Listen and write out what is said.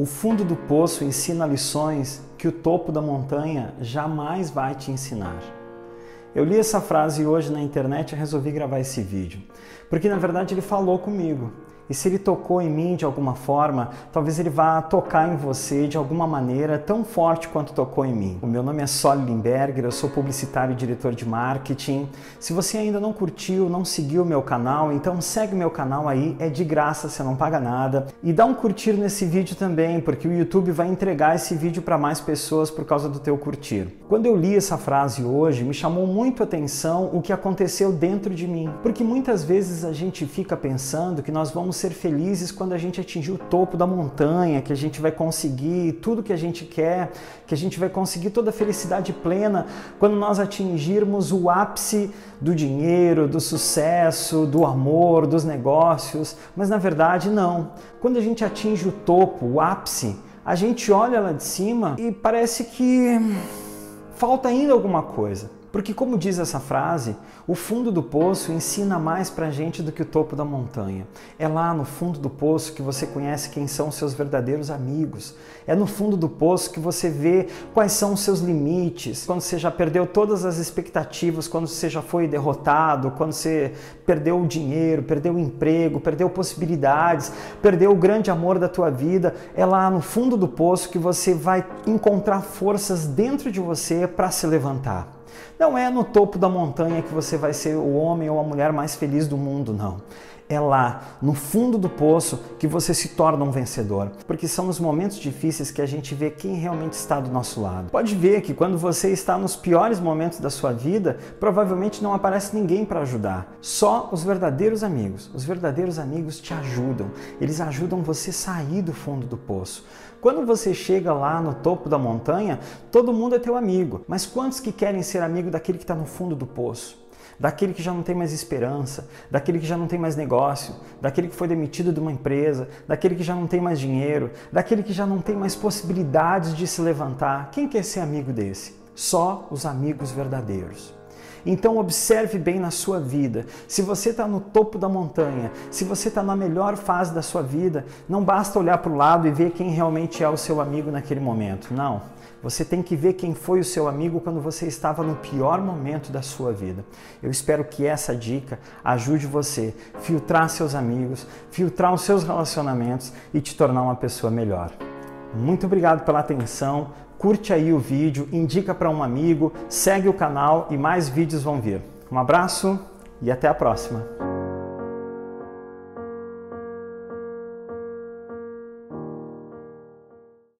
O fundo do poço ensina lições que o topo da montanha jamais vai te ensinar. Eu li essa frase hoje na internet e resolvi gravar esse vídeo, porque na verdade ele falou comigo. E se ele tocou em mim de alguma forma, talvez ele vá tocar em você de alguma maneira tão forte quanto tocou em mim. O meu nome é Solly Limberger, eu sou publicitário e diretor de marketing. Se você ainda não curtiu, não seguiu o meu canal, então segue meu canal aí, é de graça, você não paga nada. E dá um curtir nesse vídeo também, porque o YouTube vai entregar esse vídeo para mais pessoas por causa do teu curtir. Quando eu li essa frase hoje, me chamou muito a atenção o que aconteceu dentro de mim, porque muitas vezes a gente fica pensando que nós vamos ser felizes quando a gente atingir o topo da montanha, que a gente vai conseguir tudo que a gente quer, que a gente vai conseguir toda a felicidade plena quando nós atingirmos o ápice do dinheiro, do sucesso, do amor, dos negócios. Mas na verdade, não. Quando a gente atinge o topo, o ápice, a gente olha lá de cima e parece que falta ainda alguma coisa. Porque, como diz essa frase, o fundo do poço ensina mais para a gente do que o topo da montanha. É lá no fundo do poço que você conhece quem são seus verdadeiros amigos. É no fundo do poço que você vê quais são os seus limites. Quando você já perdeu todas as expectativas, quando você já foi derrotado, quando você perdeu o dinheiro, perdeu o emprego, perdeu possibilidades, perdeu o grande amor da tua vida. É lá no fundo do poço que você vai encontrar forças dentro de você para se levantar. Não é no topo da montanha que você vai ser o homem ou a mulher mais feliz do mundo, não. É lá, no fundo do poço, que você se torna um vencedor. Porque são nos momentos difíceis que a gente vê quem realmente está do nosso lado. Pode ver que quando você está nos piores momentos da sua vida, provavelmente não aparece ninguém para ajudar. Só os verdadeiros amigos. Os verdadeiros amigos te ajudam. Eles ajudam você a sair do fundo do poço. Quando você chega lá no topo da montanha, todo mundo é teu amigo. Mas quantos que querem ser amigo daquele que está no fundo do poço? Daquele que já não tem mais esperança, daquele que já não tem mais negócio, daquele que foi demitido de uma empresa, daquele que já não tem mais dinheiro, daquele que já não tem mais possibilidades de se levantar. Quem quer ser amigo desse? Só os amigos verdadeiros. Então observe bem na sua vida. Se você está no topo da montanha, se você está na melhor fase da sua vida, não basta olhar para o lado e ver quem realmente é o seu amigo naquele momento. Não. Você tem que ver quem foi o seu amigo quando você estava no pior momento da sua vida. Eu espero que essa dica ajude você a filtrar seus amigos, filtrar os seus relacionamentos e te tornar uma pessoa melhor. Muito obrigado pela atenção. Curte aí o vídeo, indica para um amigo, segue o canal e mais vídeos vão vir. Um abraço e até a próxima.